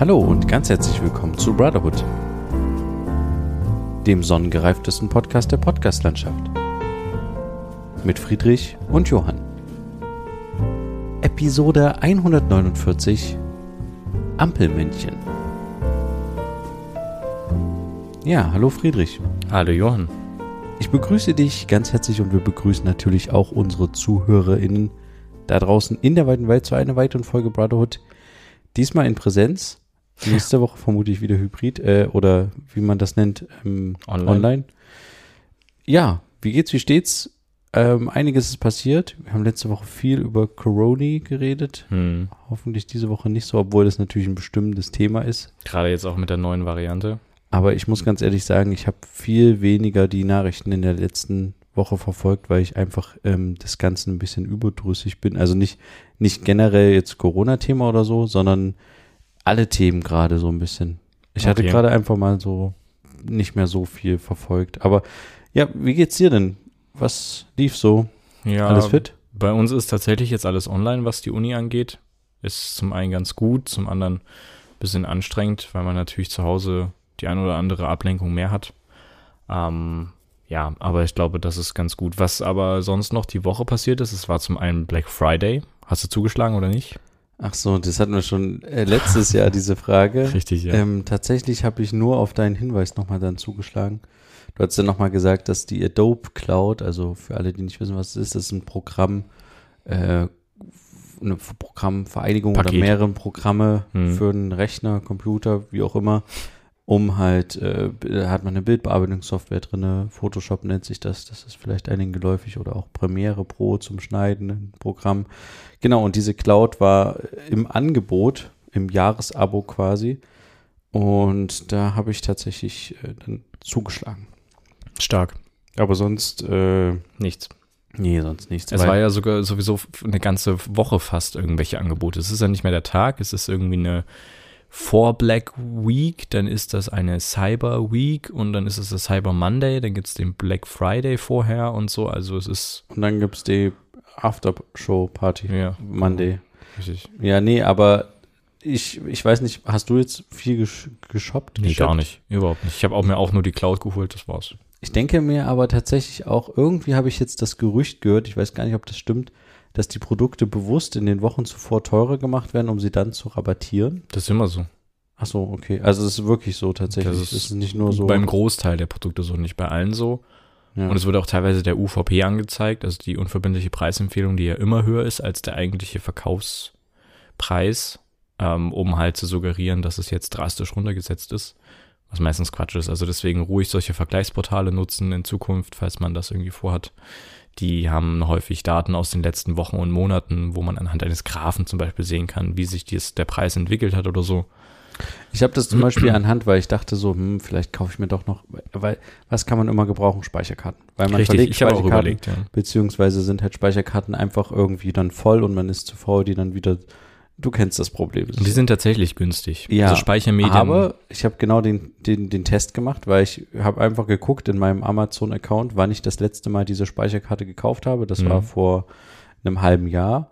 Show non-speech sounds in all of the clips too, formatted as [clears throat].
Hallo und ganz herzlich willkommen zu Brotherhood, dem sonnengereiftesten Podcast der Podcastlandschaft. Mit Friedrich und Johann. Episode 149 Ampelmännchen. Ja, hallo Friedrich. Hallo Johann. Ich begrüße dich ganz herzlich und wir begrüßen natürlich auch unsere ZuhörerInnen da draußen in der weiten Welt zu einer weiteren Folge Brotherhood. Diesmal in Präsenz. Nächste Woche vermutlich wieder Hybrid äh, oder wie man das nennt, ähm, Online. online. Ja, wie geht's, wie steht's? Ähm, einiges ist passiert. Wir haben letzte Woche viel über Corona geredet. Hm. Hoffentlich diese Woche nicht so, obwohl das natürlich ein bestimmendes Thema ist. Gerade jetzt auch mit der neuen Variante. Aber ich muss ganz ehrlich sagen, ich habe viel weniger die Nachrichten in der letzten Woche verfolgt, weil ich einfach ähm, das Ganze ein bisschen überdrüssig bin. Also nicht, nicht generell jetzt Corona-Thema oder so, sondern alle Themen gerade so ein bisschen. Ich hatte Okay. gerade einfach mal so nicht mehr so viel verfolgt. Aber ja, wie geht's dir denn? Was lief so? Ja, Alles fit? bei uns ist tatsächlich jetzt alles online, was die Uni angeht. Ist zum einen ganz gut, zum anderen ein bisschen anstrengend, weil man natürlich zu Hause die ein oder andere Ablenkung mehr hat. Ähm, ja, aber ich glaube, das ist ganz gut. Was aber sonst noch die Woche passiert ist, es war zum einen Black Friday. Hast du zugeschlagen oder nicht? Ach so, das hatten wir schon äh, letztes Jahr, diese Frage. [laughs] Richtig, ja. Ähm, tatsächlich habe ich nur auf deinen Hinweis nochmal dann zugeschlagen. Du hast dann nochmal gesagt, dass die Adobe Cloud, also für alle, die nicht wissen, was es ist, das ist ein Programm, äh, eine Programmvereinigung oder Paket. mehrere Programme Hm. für einen Rechner, Computer, wie auch immer, um halt, äh, hat man eine Bildbearbeitungssoftware drin, Photoshop nennt sich das, das ist vielleicht einigen geläufig oder auch Premiere Pro zum Schneiden, ein Programm. Genau, und diese Cloud war im Angebot, im Jahresabo quasi. Und da habe ich tatsächlich äh, dann zugeschlagen. Stark. Aber sonst, äh, Nichts. nee, sonst nichts. Es war ja sogar sowieso eine ganze Woche fast irgendwelche Angebote. Es ist ja nicht mehr der Tag, es ist irgendwie eine vor Black Week, dann ist das eine Cyber Week und dann ist es der Cyber Monday, dann gibt es den Black Friday vorher und so. Also es ist und dann gibt es die After-Show-Party. ja Monday. richtig. Ja, nee, aber ich, ich weiß nicht, hast du jetzt viel gesch geshoppt? Nee, geshoppt? gar nicht. Überhaupt nicht. Ich habe auch mir auch nur die Cloud geholt, das war's. Ich denke mir aber tatsächlich auch, irgendwie habe ich jetzt das Gerücht gehört, ich weiß gar nicht, ob das stimmt, dass die Produkte bewusst in den Wochen zuvor teurer gemacht werden, um sie dann zu rabattieren. Das ist immer so. Ach so, okay. Also es ist wirklich so tatsächlich. Das Das ist ist, nicht nur so. Beim Großteil der Produkte so, nicht bei allen so. ja. Und es wurde auch teilweise der UVP angezeigt, also die unverbindliche Preisempfehlung, die ja immer höher ist als der eigentliche Verkaufspreis, ähm, um halt zu suggerieren, dass es jetzt drastisch runtergesetzt ist, was meistens Quatsch ist. Also deswegen ruhig solche Vergleichsportale nutzen in Zukunft, falls man das irgendwie vorhat. Die haben häufig Daten aus den letzten Wochen und Monaten, wo man anhand eines Graphen zum Beispiel sehen kann, wie sich dies, der Preis entwickelt hat oder so. Ich habe das zum [clears throat] Beispiel anhand, weil ich dachte so, hm, vielleicht kaufe ich mir doch noch, weil was kann man immer gebrauchen? Speicherkarten. Weil man Richtig, verlegt ich habe auch Speicherkarten, überlegt, ja. beziehungsweise sind halt Speicherkarten einfach irgendwie dann voll und man ist zu faul, die dann wieder, du kennst das Problem. Und die sind tatsächlich günstig. Ja, also Speichermedien. Aber ich habe genau den, den, den Test gemacht, weil ich habe einfach geguckt in meinem Amazon-Account, wann ich das letzte Mal diese Speicherkarte gekauft habe. Das Mhm. war vor einem halben Jahr.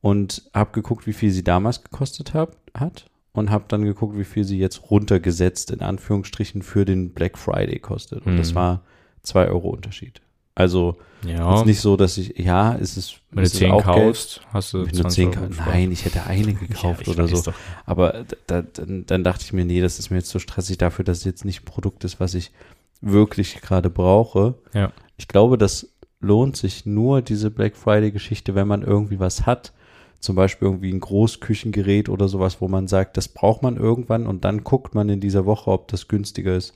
Und habe geguckt, wie viel sie damals gekostet hab, hat. Und habe dann geguckt, wie viel sie jetzt runtergesetzt, in Anführungsstrichen, für den Black Friday kostet. Und das Mhm. war zwei Euro Unterschied. Also ja, ist nicht so, dass ich, ja, es ist, wenn du es ist 10 auch Geld. kaufst, hast du Wenn du 20 zehn Euro ka- gespart. Nein, ich hätte eine [laughs] gekauft Ja, oder so. Doch. Aber da, dann, dann dachte ich mir, nee, das ist mir jetzt so stressig dafür, dass es jetzt nicht ein Produkt ist, was ich wirklich gerade brauche. Ja. Ich glaube, das lohnt sich nur, diese Black Friday-Geschichte, wenn man irgendwie was hat. Zum Beispiel irgendwie ein Großküchengerät oder sowas, wo man sagt, das braucht man irgendwann und dann guckt man in dieser Woche, ob das günstiger ist.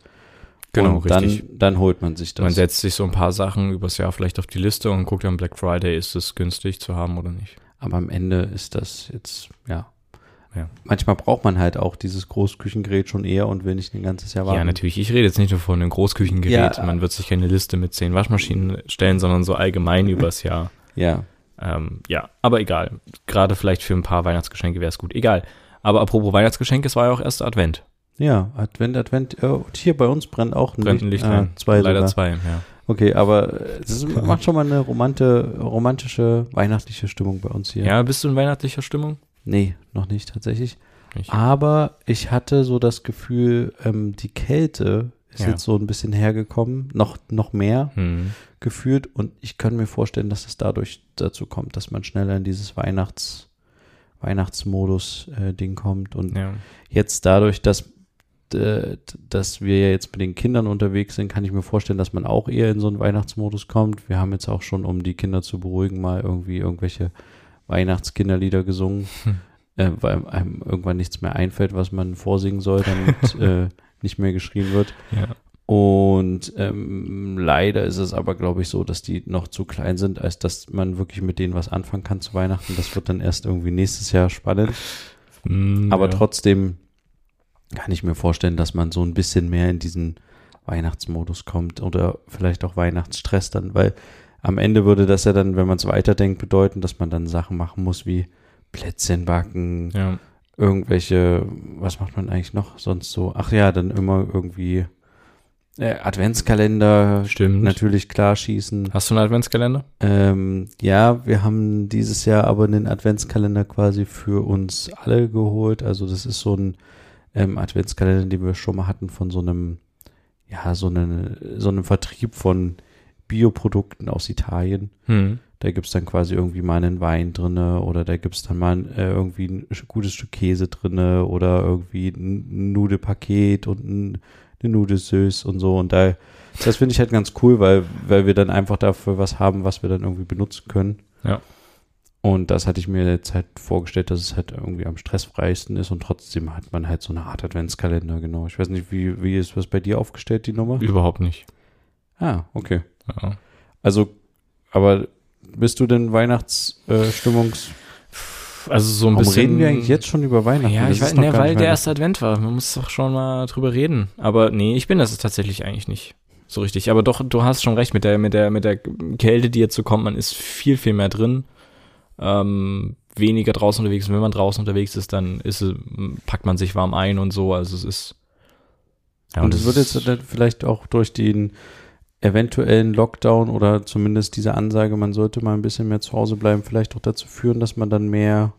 Genau, und richtig. Dann, dann holt man sich das. Man setzt sich so ein paar Sachen übers Jahr vielleicht auf die Liste und guckt am Black Friday, ist es günstig zu haben oder nicht. Aber am Ende ist das jetzt, ja. Ja. Manchmal braucht man halt auch dieses Großküchengerät schon eher und will nicht ein ganzes Jahr warten. Ja, natürlich. Ich rede jetzt nicht nur von einem Großküchengerät. Ja. Man wird sich keine Liste mit zehn Waschmaschinen stellen, sondern so allgemein [laughs] übers Jahr. Ja. Ähm, ja, aber egal. Gerade vielleicht für ein paar Weihnachtsgeschenke wäre es gut. Egal. Aber apropos Weihnachtsgeschenke, es war ja auch erster Advent. Ja, Advent, Advent. Äh, und hier bei uns brennt auch ein Brennt ein Licht rein. zwei Leider sogar. zwei, ja. Okay, aber äh, das ist, macht schon mal eine romante, romantische, weihnachtliche Stimmung bei uns hier. Ja, bist du in weihnachtlicher Stimmung? Nee, noch nicht tatsächlich. nicht. Aber ich hatte so das Gefühl, ähm, die Kälte ist Ja. jetzt so ein bisschen hergekommen, noch, noch mehr Hm. gefühlt. Und ich kann mir vorstellen, dass es dadurch dazu kommt, dass man schneller in dieses Weihnachts, Weihnachtsmodus-Ding kommt. Und Ja. jetzt dadurch, dass, äh, dass wir ja jetzt mit den Kindern unterwegs sind, kann ich mir vorstellen, dass man auch eher in so einen Weihnachtsmodus kommt. Wir haben jetzt auch schon, um die Kinder zu beruhigen, mal irgendwie irgendwelche Weihnachtskinderlieder gesungen, Hm. äh, weil einem irgendwann nichts mehr einfällt, was man vorsingen soll, damit [laughs] äh, nicht mehr geschrien wird. ja. Und ähm, leider ist es aber, glaube ich, so, dass die noch zu klein sind, als dass man wirklich mit denen was anfangen kann zu Weihnachten. Das wird dann erst irgendwie nächstes Jahr spannend. Hm, Aber ja. trotzdem kann ich mir vorstellen, dass man so ein bisschen mehr in diesen Weihnachtsmodus kommt oder vielleicht auch Weihnachtsstress dann, weil am Ende würde das ja dann, wenn man es weiterdenkt, bedeuten, dass man dann Sachen machen muss wie Plätzchen backen, Ja. irgendwelche, was macht man eigentlich noch sonst so? Ach ja, dann immer irgendwie äh, Adventskalender Stimmt. natürlich klar schießen. Hast du einen Adventskalender? Ähm, ja, wir haben dieses Jahr aber einen Adventskalender quasi für uns alle geholt. Also das ist so ein ähm, Adventskalender, den wir schon mal hatten von so einem, ja, so, eine, so einem Vertrieb von Bioprodukten aus Italien. Hm. Da gibt's dann quasi irgendwie mal einen Wein drinne oder da gibt's dann mal äh, irgendwie ein gutes Stück Käse drinne oder irgendwie ein Nudelpaket und ein, eine Nudelsüß und so. Und da, das finde ich halt ganz cool, weil, weil wir dann einfach dafür was haben, was wir dann irgendwie benutzen können. Ja. Und das hatte ich mir jetzt halt vorgestellt, dass es halt irgendwie am stressfreisten ist und trotzdem hat man halt so eine Art Adventskalender, genau. Ich weiß nicht, wie, wie ist was bei dir aufgestellt, die Nummer? Überhaupt nicht. Ah, okay. Ja. Also, aber bist du denn Weihnachtsstimmungs Also so ein Warum bisschen. reden wir eigentlich jetzt schon über Weihnachten? Ja, ich weiß, ne, weil der erste Advent war. Man muss doch schon mal drüber reden. Aber nee, ich bin das tatsächlich eigentlich nicht so richtig. Aber doch, du hast schon recht mit der, mit der, mit der Kälte, die jetzt so kommt. Man ist viel, viel mehr drin. Ähm, weniger draußen unterwegs. Und wenn man draußen unterwegs ist, dann ist es, packt man sich warm ein und so. Also es ist. Ja, und es wird jetzt dann vielleicht auch durch den eventuellen Lockdown oder zumindest diese Ansage, man sollte mal ein bisschen mehr zu Hause bleiben, vielleicht auch dazu führen, dass man dann mehr,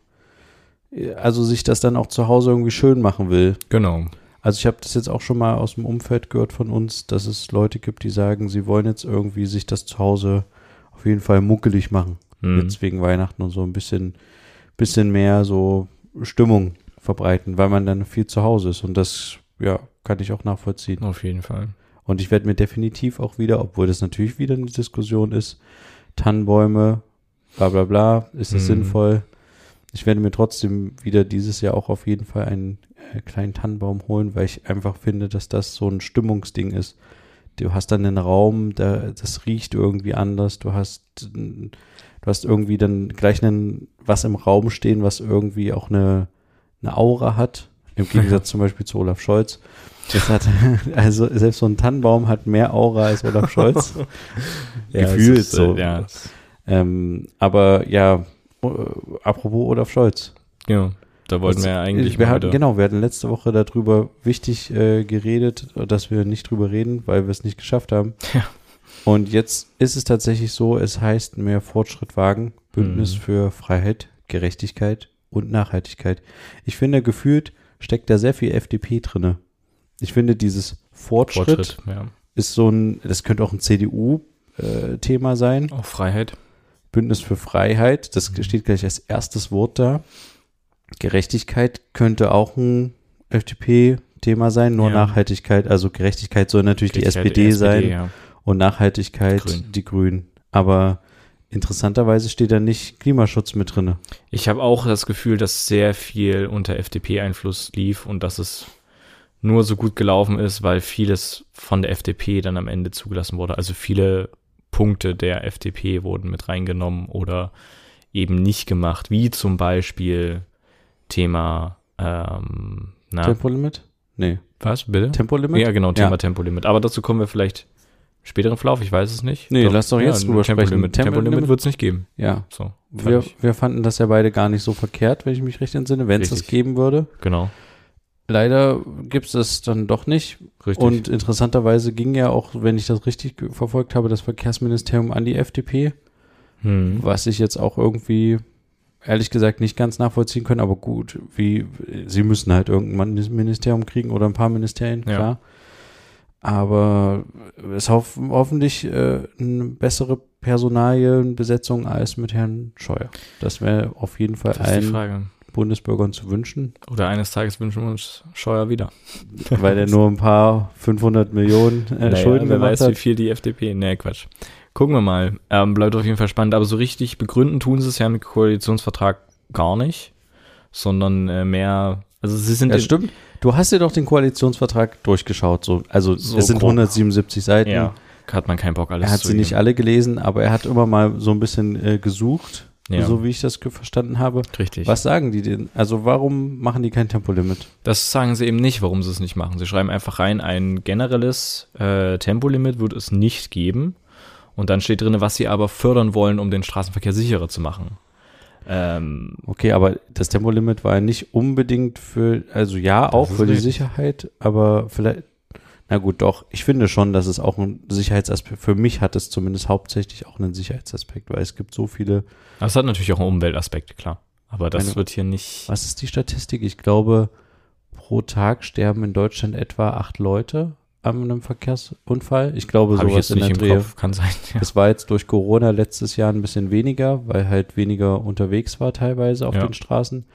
also sich das dann auch zu Hause irgendwie schön machen will. Genau. Also ich habe das jetzt auch schon mal aus dem Umfeld gehört von uns, dass es Leute gibt, die sagen, sie wollen jetzt irgendwie sich das zu Hause auf jeden Fall muckelig machen. Hm. Jetzt wegen Weihnachten und so ein bisschen, bisschen mehr so Stimmung verbreiten, weil man dann viel zu Hause ist. Und das, ja, kann ich auch nachvollziehen. Auf jeden Fall. Und ich werde mir definitiv auch wieder, obwohl das natürlich wieder eine Diskussion ist, Tannenbäume, bla bla bla, ist das Hm. sinnvoll? Ich werde mir trotzdem wieder dieses Jahr auch auf jeden Fall einen äh, kleinen Tannenbaum holen, weil ich einfach finde, dass das so ein Stimmungsding ist. Du hast dann einen Raum, da, das riecht irgendwie anders. Du hast, n- du hast irgendwie dann gleich einen, was im Raum stehen, was irgendwie auch eine, eine Aura hat. Im [laughs] Gegensatz zum Beispiel zu Olaf Scholz. Das hat, [laughs] also selbst so ein Tannenbaum hat mehr Aura als Olaf Scholz. [laughs] Gefühlt es ist, so. Ja, ähm, aber ja, äh, apropos Olaf Scholz. genau. Da wollten Das- wir ja eigentlich wir hatten, Genau, wir hatten letzte Woche darüber wichtig äh, geredet, dass wir nicht drüber reden, weil wir es nicht geschafft haben. Ja. Und jetzt ist es tatsächlich so, es heißt mehr Fortschritt wagen, Bündnis Mhm. für Freiheit, Gerechtigkeit und Nachhaltigkeit. Ich finde, gefühlt steckt da sehr viel FDP drinne. Ich finde, dieses Fortschritt, Fortschritt. Ja. ist so ein, das könnte auch ein CDU-Thema sein. Auch Freiheit. Bündnis für Freiheit, das Mhm. steht gleich als erstes Wort da. Gerechtigkeit könnte auch ein FDP-Thema sein, nur Ja. Nachhaltigkeit, also Gerechtigkeit soll natürlich die Gerechtigkeit, SPD, sein ja. Und Nachhaltigkeit Grün. die Grünen. Aber interessanterweise steht da nicht Klimaschutz mit drinne. Ich habe auch das Gefühl, dass sehr viel unter FDP-Einfluss lief und dass es nur so gut gelaufen ist, weil vieles von der FDP dann am Ende zugelassen wurde. Also viele Punkte der FDP wurden mit reingenommen oder eben nicht gemacht, wie zum Beispiel Thema, ähm, na, Tempolimit? Nee. was, bitte? Tempolimit? Ja, genau, Thema Ja. Tempolimit. Aber dazu kommen wir vielleicht späteren Verlauf, ich weiß es nicht. Nee, lass doch jetzt drüber sprechen. Tempolimit, Tempolimit Tempolimit- wird es nicht geben. Ja. So, Wir, wir fanden das ja beide gar nicht so verkehrt, wenn ich mich recht entsinne, wenn es das geben würde. genau, Leider gibt es das dann doch nicht. richtig. Und interessanterweise ging ja auch, wenn ich das richtig verfolgt habe, das Verkehrsministerium an die FDP, hm. was ich jetzt auch irgendwie ehrlich gesagt nicht ganz nachvollziehen können, aber gut, wie, sie müssen halt irgendwann ein Ministerium kriegen oder ein paar Ministerien, Ja. Aber es hoff hoffentlich äh, eine bessere Personalienbesetzung als mit Herrn Scheuer. Das wäre auf jeden Fall allen Frage. Bundesbürgern zu wünschen, Oder eines Tages wünschen wir uns Scheuer wieder. [laughs] weil er nur ein paar 500 Millionen äh, Naja, Schulden wer gemacht weiß, wie hat. viel die FDP. Nee, Quatsch. Gucken wir mal. Ähm, bleibt auf jeden Fall spannend. Aber so richtig begründen tun sie es ja mit Koalitionsvertrag gar nicht, sondern äh, mehr. Also sie sind Ja, stimmt. Du hast dir doch den Koalitionsvertrag durchgeschaut. So. Also So es sind grob. 177 Seiten. Ja, hat man keinen Bock alles Er hat sie nicht lesen. alle gelesen, aber er hat immer mal so ein bisschen äh, gesucht, Ja. so wie ich das verstanden habe. Richtig. Was sagen die denn? Also warum machen die kein Tempolimit? Das sagen sie eben nicht, warum sie es nicht machen. Sie schreiben einfach rein, ein generelles äh, Tempolimit wird es nicht geben. Und dann steht drin, was sie aber fördern wollen, um den Straßenverkehr sicherer zu machen. Ähm, Okay, aber das Tempolimit war ja nicht unbedingt für, also ja, auch für die. Sicherheit, aber vielleicht, na gut, doch, ich finde schon, dass es auch ein Sicherheitsaspekt, für mich hat es zumindest hauptsächlich auch einen Sicherheitsaspekt, weil es gibt so viele, das hat natürlich auch einen Umweltaspekt, klar. Aber das Meine- wird hier nicht. was ist die Statistik? Ich glaube, pro Tag sterben in Deutschland etwa acht Leute an einem Verkehrsunfall. Ich glaube, ich sowas in der Dreh. Kopf, kann sein. Ja. Es war jetzt durch Corona letztes Jahr ein bisschen weniger, weil halt weniger unterwegs war teilweise auf Ja. den Straßen.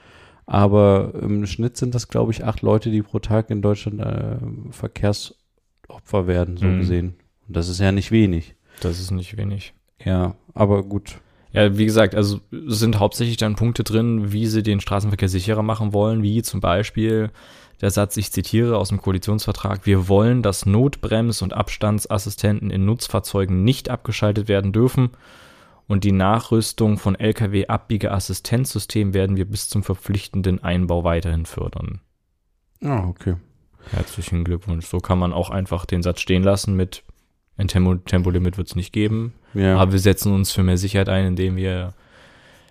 Aber im Schnitt sind das, glaube ich, acht Leute, die pro Tag in Deutschland äh, Verkehrsopfer werden, so Mhm. gesehen. Und das ist ja nicht wenig. Das ist nicht wenig. Ja, aber gut. Ja, wie gesagt, also es sind hauptsächlich dann Punkte drin, wie sie den Straßenverkehr sicherer machen wollen, wie zum Beispiel der Satz, ich zitiere aus dem Koalitionsvertrag, wir wollen, dass Notbrems- und Abstandsassistenten in Nutzfahrzeugen nicht abgeschaltet werden dürfen und die Nachrüstung von Lkw-Abbiegeassistenzsystemen werden wir bis zum verpflichtenden Einbau weiterhin fördern. Ah, okay. Herzlichen Glückwunsch. So kann man auch einfach den Satz stehen lassen mit ein Tempo, Tempolimit wird es nicht geben, Ja, aber wir setzen uns für mehr Sicherheit ein, indem wir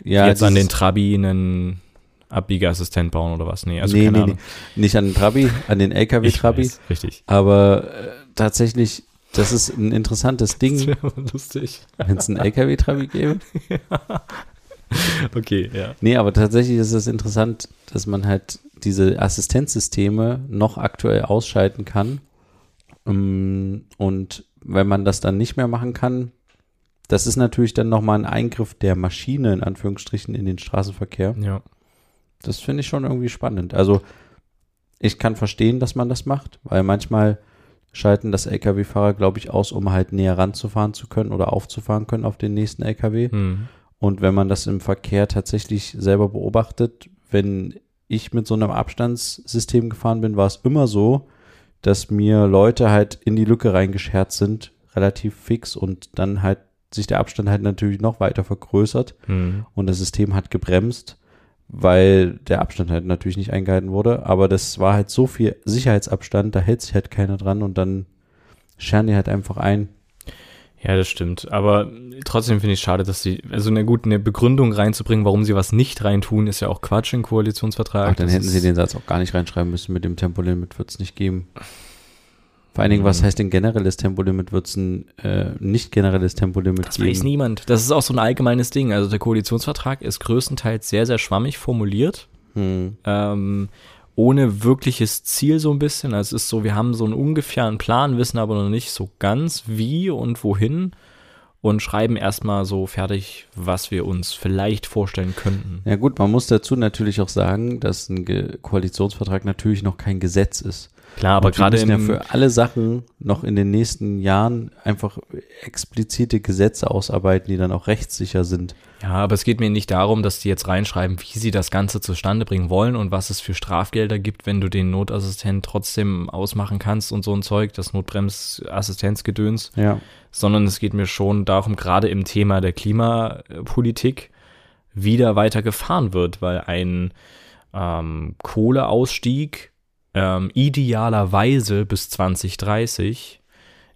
ja jetzt an den Trabi einen Abbiegeassistent bauen oder was? Nee, also nee, keine nee, Ahnung. nee. Nicht an den Trabi, an den LKW-Trabi. richtig. Aber äh, tatsächlich, das ist ein interessantes Ding, wäre lustig. wenn es einen LKW-Trabi gäbe. [laughs] Okay, ja. Nee, aber tatsächlich ist es interessant, dass man halt diese Assistenzsysteme noch aktuell ausschalten kann. Ähm, Und wenn man das dann nicht mehr machen kann, das ist natürlich dann nochmal ein Eingriff der Maschine in Anführungsstrichen in den Straßenverkehr. Ja. Das finde ich schon irgendwie spannend. Also ich kann verstehen, dass man das macht, weil manchmal schalten das Lkw-Fahrer, glaube ich, aus, um halt näher ranzufahren zu können oder aufzufahren können auf den nächsten Lkw. Hm. Und wenn man das im Verkehr tatsächlich selber beobachtet, wenn ich mit so einem Abstandssystem gefahren bin, war es immer so, dass mir Leute halt in die Lücke reingescherzt sind, relativ fix und dann halt sich der Abstand halt natürlich noch weiter vergrößert Hm. und das System hat gebremst, weil der Abstand halt natürlich nicht eingehalten wurde. Aber das war halt so viel Sicherheitsabstand, da hält sich halt keiner dran und dann scheren die halt einfach ein. Ja, das stimmt. Aber trotzdem finde ich schade, dass sie, also eine gute eine Begründung reinzubringen, warum sie was nicht reintun, ist ja auch Quatsch im Koalitionsvertrag. Ach, dann Das hätten sie den Satz auch gar nicht reinschreiben müssen, mit dem Tempolimit wird es nicht geben. Vor allen Dingen, was Mhm. heißt denn generelles Tempolimit? Wird es ein äh, nicht generelles Tempolimit Das geben? weiß niemand. Das ist auch so ein allgemeines Ding. Also der Koalitionsvertrag ist größtenteils sehr, sehr schwammig formuliert. Hm. ähm, ohne wirkliches Ziel so ein bisschen. Also es ist so, wir haben so einen ungefähren Plan, wissen aber noch nicht so ganz wie und wohin und schreiben erstmal so fertig, was wir uns vielleicht vorstellen könnten. Ja gut, man muss dazu natürlich auch sagen, dass ein Ge Koalitionsvertrag natürlich noch kein Gesetz ist. Klar, aber gerade müssen ja für alle Sachen noch in den nächsten Jahren einfach explizite Gesetze ausarbeiten, die dann auch rechtssicher sind. ja, aber es geht mir nicht darum, dass die jetzt reinschreiben, wie sie das Ganze zustande bringen wollen und was es für Strafgelder gibt, wenn du den Notassistent trotzdem ausmachen kannst und so ein Zeug, das Notbremsassistenzgedöns. Ja. sondern es geht mir schon darum, gerade im Thema der Klimapolitik wieder weiter gefahren wird, weil ein ähm, Kohleausstieg ähm, idealerweise bis 2030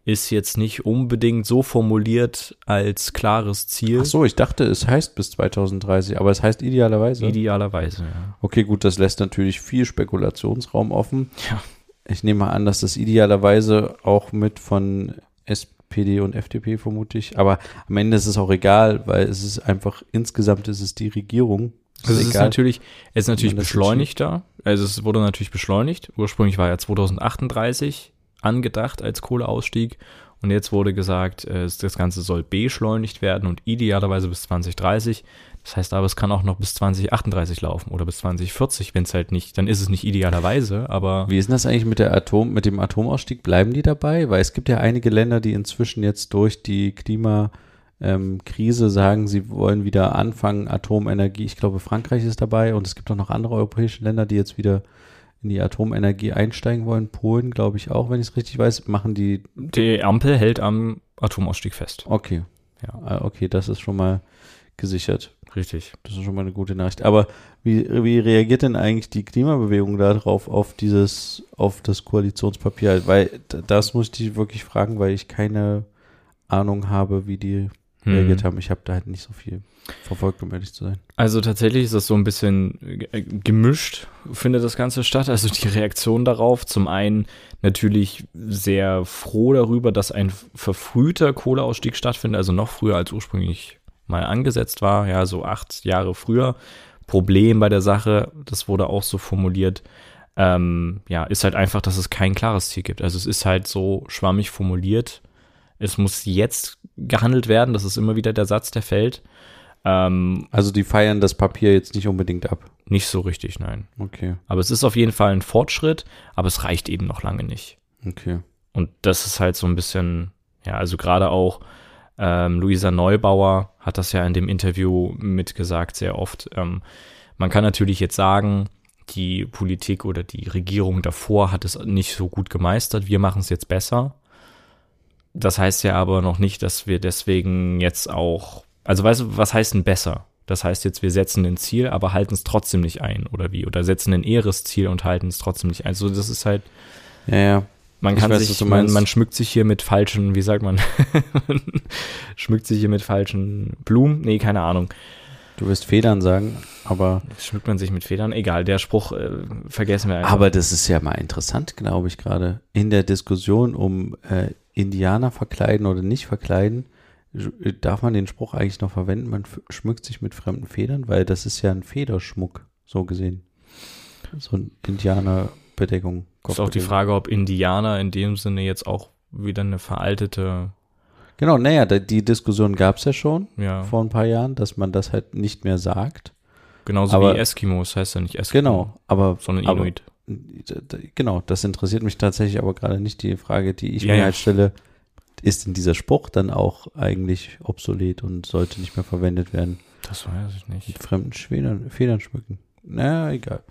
ist jetzt nicht unbedingt so formuliert als klares Ziel. Ach so, ich dachte, es heißt bis 2030, aber es heißt idealerweise. Idealerweise, ja. Okay, gut, das lässt natürlich viel Spekulationsraum offen. Ja. Ich nehme mal an, dass das idealerweise auch mit von SPD und FDP vermute ich. Aber am Ende ist es auch egal, weil es ist einfach, insgesamt ist es die Regierung, Also es ist natürlich, es ist natürlich beschleunigter. Also es wurde natürlich beschleunigt. Ursprünglich war ja 2038 angedacht als Kohleausstieg und jetzt wurde gesagt, äh, das Ganze soll beschleunigt werden und idealerweise bis 2030. Das heißt aber, es kann auch noch bis 2038 laufen oder bis 2040, wenn es halt nicht, dann ist es nicht idealerweise, aber Wie ist denn das eigentlich mit der Atom, mit dem Atomausstieg? Bleiben die dabei? Weil es gibt ja einige Länder, die inzwischen jetzt durch die Klimakrise ähm, Krise sagen, sie wollen wieder anfangen, Atomenergie. Ich glaube, Frankreich ist dabei und es gibt auch noch andere europäische Länder, die jetzt wieder in die Atomenergie einsteigen wollen. Polen, glaube ich auch, wenn ich es richtig weiß, machen die. die Ampel hält am Atomausstieg fest. Okay, Ja, Ah, okay, das ist schon mal gesichert. richtig. Das ist schon mal eine gute Nachricht. Aber wie, wie reagiert denn eigentlich die Klimabewegung darauf, auf dieses, auf das Koalitionspapier? Weil das muss ich dich wirklich fragen, weil ich keine Ahnung habe, wie die reagiert Hm. haben. Ich habe da halt nicht so viel verfolgt, um ehrlich zu sein. Also tatsächlich ist das so ein bisschen äh, gemischt, findet das Ganze statt. Also die Reaktion darauf, zum einen natürlich sehr froh darüber, dass ein verfrühter Kohleausstieg stattfindet, also noch früher als ursprünglich mal angesetzt war, ja, so acht Jahre früher. Problem bei der Sache, das wurde auch so formuliert, ähm, ja, ist halt einfach, dass es kein klares Ziel gibt. Also es ist halt so schwammig formuliert. Es muss jetzt gehandelt werden, das ist immer wieder der Satz, der fällt. Ähm, Also die feiern das Papier jetzt nicht unbedingt ab. nicht so richtig, nein. Okay, Aber es ist auf jeden Fall ein Fortschritt, aber es reicht eben noch lange nicht. okay. Und das ist halt so ein bisschen, ja, also gerade auch ähm, Luisa Neubauer hat das ja in dem Interview mitgesagt, sehr oft. Ähm, man kann natürlich jetzt sagen, die Politik oder die Regierung davor hat es nicht so gut gemeistert, wir machen es jetzt besser. Das heißt ja aber noch nicht, dass wir deswegen jetzt auch, also weißt du, was heißt denn besser? Das heißt jetzt, wir setzen ein Ziel, aber halten es trotzdem nicht ein, oder wie? Oder setzen ein eheres Ziel und halten es trotzdem nicht ein. Also das ist halt, Ja, ja. man kann weiß, sich, man, man schmückt sich hier mit falschen, wie sagt man, [laughs] schmückt sich hier mit falschen Blumen? Nee, keine Ahnung. Du wirst Federn sagen, aber, Schmückt man sich mit Federn? Egal, der Spruch äh, vergessen wir einfach. aber das ist ja mal interessant, glaube ich, gerade. In der Diskussion um äh, Indianer verkleiden oder nicht verkleiden, sch- darf man den Spruch eigentlich noch verwenden, man schmückt sich mit fremden Federn, weil das ist ja ein Federschmuck, so gesehen. So ein Indianerbedeckung. ist auch die. Frage, ob Indianer in dem Sinne jetzt auch wieder eine veraltete, Genau, naja, die Diskussion gab es ja schon ja, vor ein paar Jahren, dass man das halt nicht mehr sagt. Genauso aber- wie Eskimos, heißt ja nicht Eskimo, Genau, aber sondern aber- Inuit. D- Genau, das interessiert mich tatsächlich aber gerade nicht. Die Frage, die ich Ja, mir halt stelle, ist denn dieser Spruch dann auch eigentlich obsolet und sollte nicht mehr verwendet werden? Das weiß ich nicht. Mit fremden Federn, Federn schmücken. Na, egal.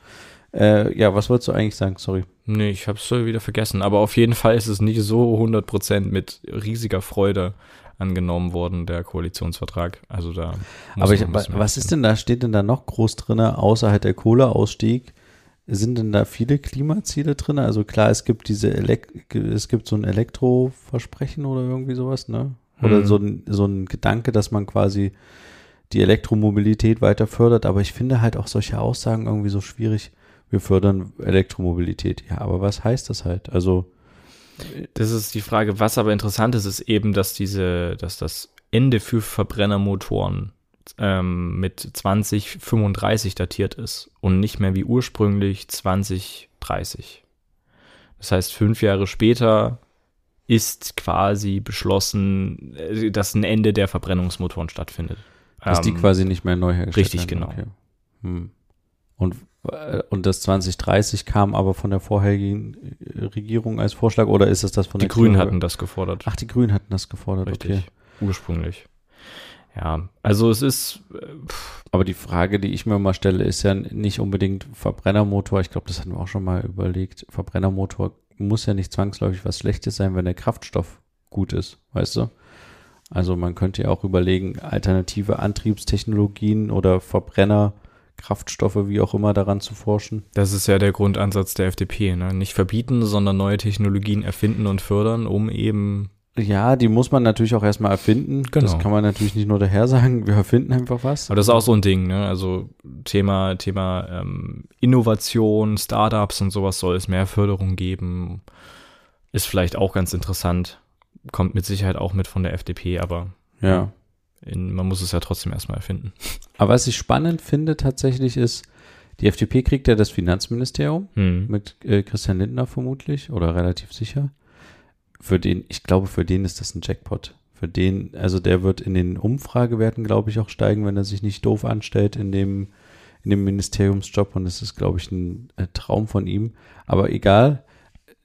Äh, ja, was wolltest du eigentlich sagen? Sorry. Nee, ich hab's wieder vergessen. Aber auf jeden Fall ist es nicht so 100% mit riesiger Freude angenommen worden, der Koalitionsvertrag. Also da. aber ich, was ist denn da, steht denn da noch groß drin, außer halt der Kohleausstieg? Sind denn da viele Klimaziele drin? Also klar, es gibt diese Elek es gibt so ein Elektroversprechen oder irgendwie sowas, ne? Oder Mhm. so, ein, so ein Gedanke, dass man quasi die Elektromobilität weiter fördert. Aber ich finde halt auch solche Aussagen irgendwie so schwierig. Wir fördern Elektromobilität. Ja, aber was heißt das halt? Also, Das ist die Frage, was aber interessant ist, ist eben, dass diese, dass das Ende für Verbrennermotoren ähm, mit 2035 datiert ist und nicht mehr wie ursprünglich 2030. Das heißt, fünf Jahre später ist quasi beschlossen, äh, dass ein Ende der Verbrennungsmotoren stattfindet. dass die Ähm, quasi nicht mehr neu hergestellt richtig, werden. genau. Okay. Hm. Und, und das 2030 kam aber von der vorherigen äh, Regierung als Vorschlag oder ist es das von Die der Grünen Klima- hatten das gefordert. Ach, die Grünen hatten das gefordert, Richtig. okay. Ursprünglich. Ja, also es ist, äh, pff, Aber die Frage, die ich mir mal stelle, ist ja nicht unbedingt Verbrennermotor. Ich glaube, das hatten wir auch schon mal überlegt. Verbrennermotor muss ja nicht zwangsläufig was Schlechtes sein, wenn der Kraftstoff gut ist, weißt du? Also man könnte ja auch überlegen, alternative Antriebstechnologien oder Verbrenner, Kraftstoffe, wie auch immer, daran zu forschen. das ist ja der Grundansatz der FDP. Ne? Nicht verbieten, sondern neue Technologien erfinden und fördern, um eben, Ja, die muss man natürlich auch erstmal erfinden. Das Genau. kann man natürlich nicht nur daher sagen, [laughs] wir erfinden einfach was. aber das ist auch so ein Ding, ne? Also Thema, Thema ähm, Innovation, Startups und sowas soll es mehr Förderung geben. Ist vielleicht auch ganz interessant. Kommt mit Sicherheit auch mit von der FDP, aber Ja. In, man muss es ja trotzdem erstmal erfinden. [laughs] Aber was ich spannend finde tatsächlich ist, die FDP kriegt ja das Finanzministerium Hm. mit äh, Christian Lindner vermutlich oder relativ sicher. Für den, ich glaube, für den ist das ein Jackpot. Für den, also der wird in den Umfragewerten, glaube ich, auch steigen, wenn er sich nicht doof anstellt in dem, in dem Ministeriumsjob. Und das ist, glaube ich, ein äh, Traum von ihm. Aber egal.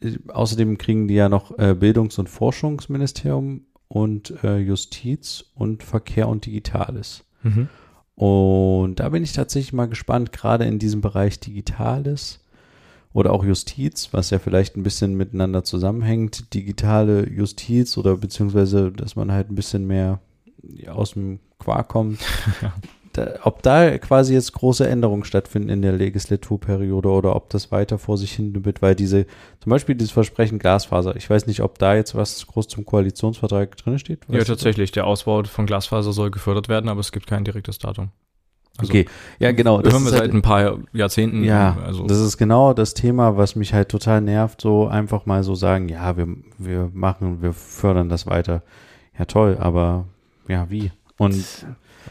Äh, Außerdem kriegen die ja noch äh, Bildungs- und Forschungsministerium und äh, Justiz und Verkehr und Digitales. Mhm. Und da bin ich tatsächlich mal gespannt, gerade in diesem Bereich Digitales oder auch Justiz, was ja vielleicht ein bisschen miteinander zusammenhängt, digitale Justiz oder beziehungsweise, dass man halt ein bisschen mehr aus dem Quark kommt. [laughs] Da, ob da quasi jetzt große Änderungen stattfinden in der Legislaturperiode oder ob das weiter vor sich hin wird, weil diese, zum Beispiel dieses Versprechen Glasfaser, ich weiß nicht, ob da jetzt was groß zum Koalitionsvertrag drin steht. Ja, das? tatsächlich. Der Ausbau von Glasfaser soll gefördert werden, aber es gibt kein direktes Datum. Also, Okay, ja genau. Das hören wir ist seit ein paar Jahrzehnten. Ja, also das ist genau das Thema, was mich halt total nervt, so einfach mal so sagen, ja, wir, wir machen, wir fördern das weiter. Ja, toll, aber ja, wie? Und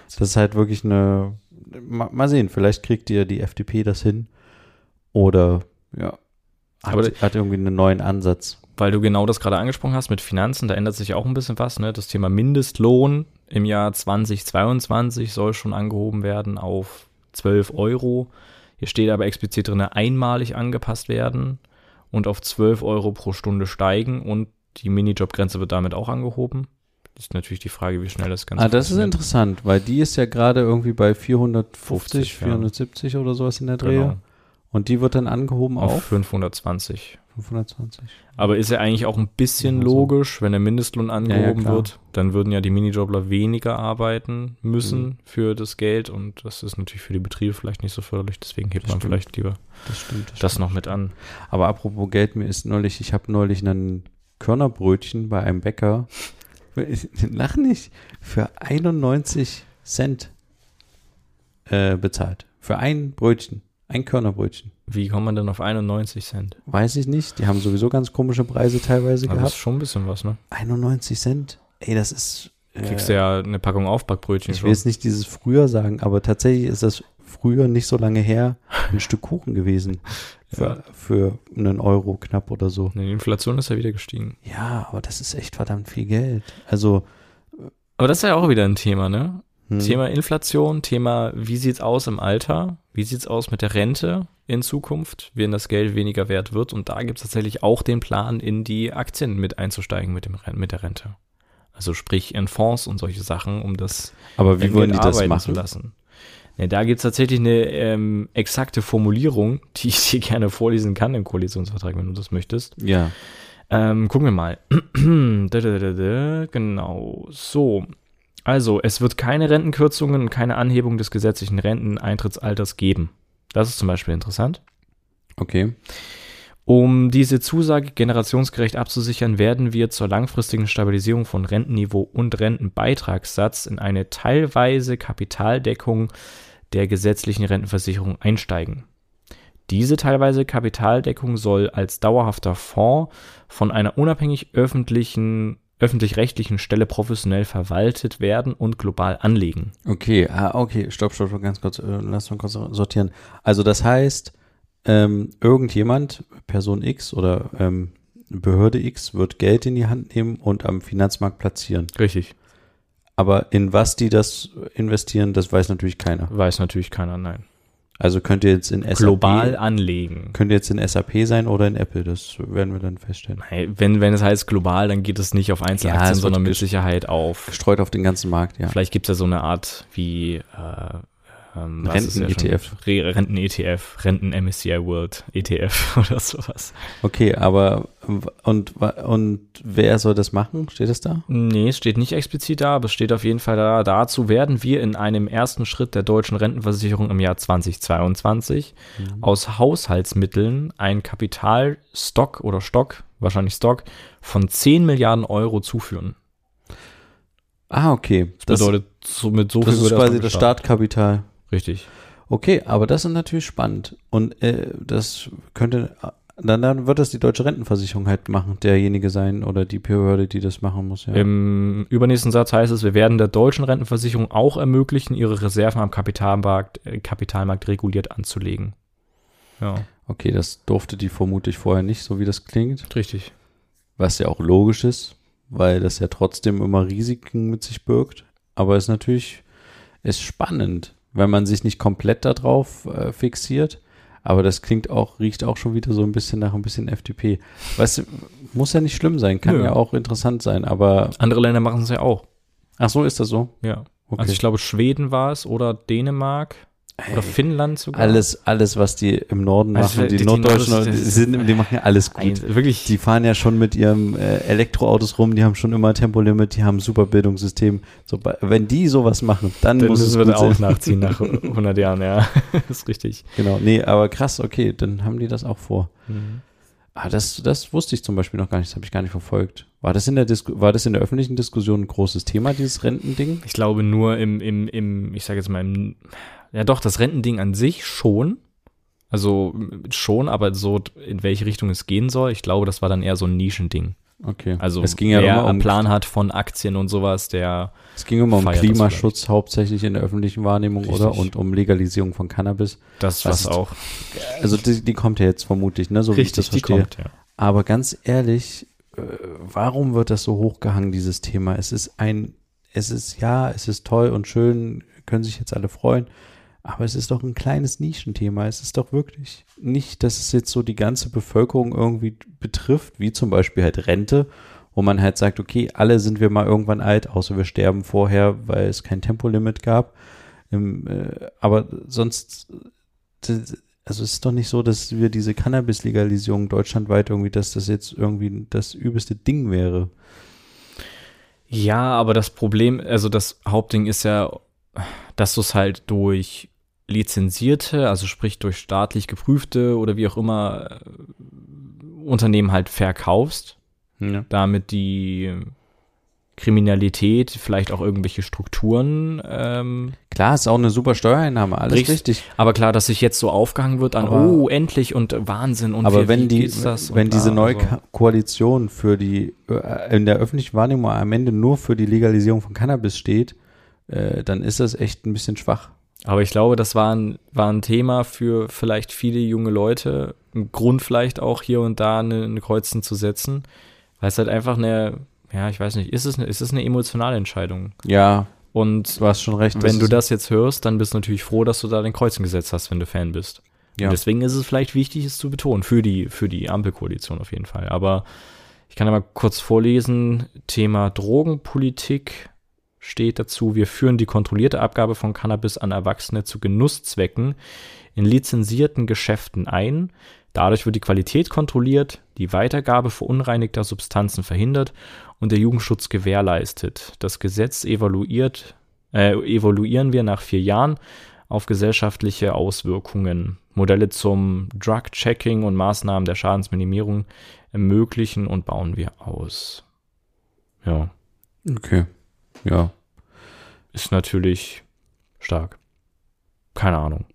das ist halt wirklich eine, mal, mal sehen, vielleicht kriegt ihr die FDP das hin oder ja, hat, Aber- hat irgendwie einen neuen Ansatz. weil du genau das gerade angesprochen hast mit Finanzen, da ändert sich auch ein bisschen was. Ne? Das Thema Mindestlohn im Jahr 2022 soll schon angehoben werden auf 12 Euro. Hier steht aber explizit drin, einmalig angepasst werden und auf 12 Euro pro Stunde steigen und die Minijobgrenze wird damit auch angehoben. Ist natürlich die Frage, wie schnell das Ganze Ah, das ist interessant, weil die ist ja gerade irgendwie bei 450, 50, ja. 470 oder sowas in der Drehe. Genau. Und die wird dann angehoben Auf auf 520. 520. Aber ist ja eigentlich auch ein bisschen Ja, so. logisch, wenn der Mindestlohn angehoben klar. wird, dann würden ja die Minijobler weniger arbeiten müssen Mhm. für das Geld und das ist natürlich für die Betriebe vielleicht nicht so förderlich, deswegen hebt Das man stimmt. vielleicht lieber Das stimmt. das noch mit an. Aber apropos Geld, mir ist neulich, ich habe neulich ein Körnerbrötchen bei einem Bäcker, [laughs] lach nicht, für 91 Cent äh, bezahlt. Für ein Brötchen, ein Körnerbrötchen. Wie kommt man denn auf 91 Cent? Weiß ich nicht, die haben sowieso ganz komische Preise teilweise Also das ist gehabt. schon ein bisschen was, ne? 91 Cent? Ey, das ist... Du kriegst ja eine Packung Aufbackbrötchen Ich schon. will jetzt nicht dieses früher sagen, aber tatsächlich ist das früher nicht so lange her ein Stück Kuchen gewesen. [laughs] Für, Ja. für einen Euro knapp oder so. Die Inflation ist ja wieder gestiegen. Ja, aber das ist echt verdammt viel Geld. Also, Aber das ist ja auch wieder ein Thema, ne? hm, Thema Inflation, Thema, wie sieht's aus im Alter? Wie sieht's aus mit der Rente in Zukunft, wenn das Geld weniger wert wird? Und da gibt's tatsächlich auch den Plan, in die Aktien mit einzusteigen mit, dem, mit der Rente. Also sprich in Fonds und solche Sachen, um das aber wie wollen die das machen? zu lassen. Ja, da gibt's tatsächlich eine ähm, exakte Formulierung, [laughs] die ich dir gerne vorlesen kann im Koalitionsvertrag, wenn du das möchtest. Ja, Ähm, gucken wir mal. [clears throat] Genau. So. Also, es wird keine Rentenkürzungen und keine Anhebung des gesetzlichen Renteneintrittsalters geben. Das ist zum Beispiel interessant. okay. Um diese Zusage generationsgerecht abzusichern, werden wir zur langfristigen Stabilisierung von Rentenniveau und Rentenbeitragssatz in eine teilweise Kapitaldeckung der gesetzlichen Rentenversicherung einsteigen. Diese teilweise Kapitaldeckung soll als dauerhafter Fonds von einer unabhängig öffentlichen öffentlich-rechtlichen Stelle professionell verwaltet werden und global anlegen. Okay, ah, okay, stopp, stopp, ganz kurz, äh, lass mal kurz sortieren. Also das heißt, ähm, irgendjemand, Person X oder ähm, Behörde X wird Geld in die Hand nehmen und am Finanzmarkt platzieren. Richtig. Aber in was die das investieren, das weiß natürlich keiner. Weiß natürlich keiner, nein. Also könnte jetzt in SAP, Global anlegen. könnte jetzt in SAP sein oder in Apple, das werden wir dann feststellen. Nein, Wenn, wenn es heißt global, dann geht es nicht auf Ja, Einzelaktien, wird sondern mit Sicherheit auf. Gestreut auf den ganzen Markt, ja. Vielleicht gibt es ja so eine Art wie äh, ähm, ist ja schon- Renten-ETF. Re- Renten-ETF, Renten-MSCI World ETF [laughs] oder sowas. Okay, aber und, und wer soll das machen? Steht das da? Nee, es steht nicht explizit da, aber es steht auf jeden Fall da. Dazu werden wir in einem ersten Schritt der deutschen Rentenversicherung im Jahr 2022 aus Haushaltsmitteln einen Kapitalstock oder Stock, wahrscheinlich Stock, von 10 Milliarden Euro zuführen. Ah, okay. Das bedeutet, so mit so das viel ist würde quasi das. Startkapital. Richtig. Okay, aber das ist natürlich spannend. Und äh, das könnte Dann, dann wird das die deutsche Rentenversicherung halt machen, derjenige sein oder die Behörde, die das machen muss. Ja. Im übernächsten Satz heißt es, wir werden der deutschen Rentenversicherung auch ermöglichen, ihre Reserven am Kapitalmarkt, äh, Kapitalmarkt reguliert anzulegen. Ja, Okay, das durfte die vermutlich vorher nicht, so wie das klingt. richtig. Was ja auch logisch ist, weil das ja trotzdem immer Risiken mit sich birgt. Aber es ist natürlich ist spannend, wenn man sich nicht komplett darauf äh, fixiert. Aber das klingt auch, riecht auch schon wieder so ein bisschen nach ein bisschen FDP. Weißt du, muss ja nicht schlimm sein, kann Nö. ja auch interessant sein, aber Andere Länder machen es ja auch. ach so ist das so. Ja. Okay. Also ich glaube, Schweden war es oder Dänemark oder Finnland sogar. alles, alles, was die im Norden Also machen, die, die- die Norddeutschen, Nord- die, sind, die machen ja alles gut. Ein, wirklich. Die fahren ja schon mit ihrem äh, Elektroautos rum, die haben schon immer Tempolimit, die haben ein super Bildungssystem. So, wenn die sowas machen, dann, dann muss es müssen wir da auch nachziehen nach [laughs] 100 Jahren, ja. [laughs] ist richtig. Genau, nee, aber krass, okay, dann haben die das auch vor. Mhm. Ah, das, das wusste ich zum Beispiel noch gar nicht, das habe ich gar nicht verfolgt. War das in der war das in der öffentlichen Diskussion ein großes Thema, dieses Rentending? Ich glaube nur im, im, im ich sage jetzt mal, im, ja doch, das Rentending an sich schon. Also schon, aber so in welche Richtung es gehen soll, ich glaube, das war dann eher so ein Nischending. Okay. Also es ging ja wer immer um, einen Plan hat von Aktien und sowas, der es ging immer um Klimaschutz hauptsächlich in der öffentlichen Wahrnehmung, Richtig. oder? Und um Legalisierung von Cannabis. das Was was, auch Also die, die kommt ja jetzt vermutlich, ne? So wie ich das die verstehe. kommt, ja. Aber ganz ehrlich, äh, warum wird das so hochgehangen, dieses Thema? Es ist ein, es ist, ja, es ist toll und schön, können sich jetzt alle freuen, aber es ist doch ein kleines Nischenthema. Es ist doch wirklich nicht, dass es jetzt so die ganze Bevölkerung irgendwie betrifft, wie zum Beispiel halt Rente, wo man halt sagt, okay, alle sind wir mal irgendwann alt, außer wir sterben vorher, weil es kein Tempolimit gab. Äh, aber sonst, also es ist doch nicht so, dass wir diese Cannabis-Legalisierung deutschlandweit irgendwie, dass das jetzt irgendwie das übelste Ding wäre. Ja, aber das Problem, also das Hauptding ist ja, dass du es halt durch lizenzierte, also sprich durch staatlich geprüfte oder wie auch immer äh, Unternehmen halt verkaufst, Ja. damit die Kriminalität, vielleicht auch irgendwelche Strukturen, ähm, Klar, ist auch eine super Steuereinnahme, alles Richtig. richtig. aber klar, dass sich jetzt so aufgehangen wird an, Aber- oh, endlich und Wahnsinn und Aber wie, wenn die, wenn diese bla, neue also- Koalition für die äh, in der öffentlichen Wahrnehmung am Ende nur für die Legalisierung von Cannabis steht, äh, dann ist das echt ein bisschen schwach. Aber ich glaube, das war ein, war ein Thema für vielleicht viele junge Leute. Ein Grund vielleicht auch hier und da eine, eine Kreuzen zu setzen. Weil es halt einfach eine, ja, ich weiß nicht, ist es eine, ist es eine emotionale Entscheidung. Ja, Und du hast schon recht. wenn du das jetzt hörst, dann bist du natürlich froh, dass du da den Kreuzen gesetzt hast, wenn du Fan bist. Ja. Und deswegen ist es vielleicht wichtig, es zu betonen, für die, für die Ampelkoalition auf jeden Fall. Aber ich kann ja mal kurz vorlesen. Thema Drogenpolitik steht dazu, wir führen die kontrollierte Abgabe von Cannabis an Erwachsene zu Genusszwecken in lizenzierten Geschäften ein. Dadurch wird die Qualität kontrolliert, die Weitergabe verunreinigter Substanzen verhindert und der Jugendschutz gewährleistet. Das Gesetz evaluiert, äh, evaluieren wir nach vier Jahren auf gesellschaftliche Auswirkungen. Modelle zum Drug-Checking und Maßnahmen der Schadensminimierung ermöglichen und bauen wir aus. Ja, Okay. Ja. ist natürlich stark. Keine Ahnung.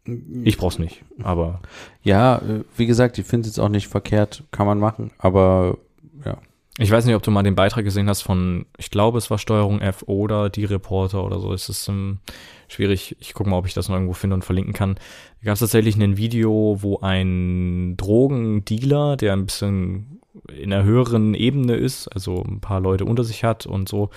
Ich brauch's nicht, aber Ja, äh, wie gesagt, ich finde es jetzt auch nicht verkehrt, kann man machen, aber ich weiß nicht, ob du mal den Beitrag gesehen hast von, ich glaube, es war Steuerung F oder die Reporter oder so. Es ist ähm, schwierig. Ich gucke mal, ob ich das noch irgendwo finde und verlinken kann. Da gab es tatsächlich ein Video, wo ein Drogendealer, der ein bisschen in einer höheren Ebene ist, also ein paar Leute unter sich hat und so,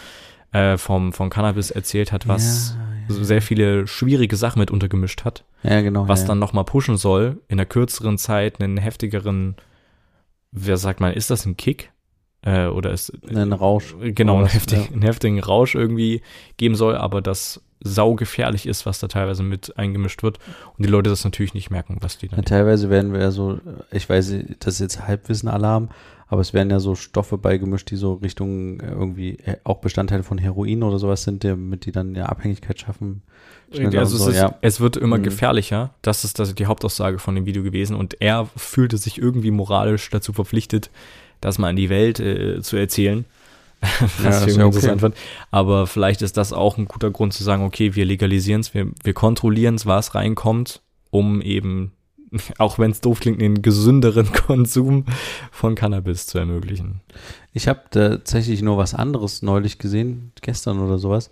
äh, vom, vom Cannabis erzählt hat, was ja, so sehr viele schwierige Sachen mit untergemischt hat, ja, genau. was ja, dann nochmal pushen soll, in einer kürzeren Zeit einen heftigeren, wer sagt man, ist das ein Kick? Äh, oder ist ja. Ein Rausch. genau einen, heftig, ja. einen heftigen Rausch irgendwie geben soll, aber das saugefährlich ist, was da teilweise mit eingemischt wird und die Leute das natürlich nicht merken, was die Ja, dann. teilweise werden wir ja so, ich weiß, das ist jetzt Halbwissen-Alarm, aber es werden ja so Stoffe beigemischt, die so Richtung äh, irgendwie äh, auch Bestandteile von Heroin oder sowas sind, damit die dann ja Abhängigkeit schaffen. Also und es, so, ist, ja. es wird immer Mhm. gefährlicher. Das ist das, die Hauptaussage von dem Video gewesen. Und er fühlte sich irgendwie moralisch dazu verpflichtet, das mal an die Welt äh, zu erzählen. [laughs] Was ja interessant okay. wird. Aber vielleicht ist das auch ein guter Grund zu sagen, okay, wir legalisieren es, wir, wir kontrollieren es, was reinkommt, um eben [laughs] auch wenn es doof klingt, den gesünderen [laughs] Konsum von Cannabis zu ermöglichen. Ich habe tatsächlich nur was anderes neulich gesehen, gestern oder sowas.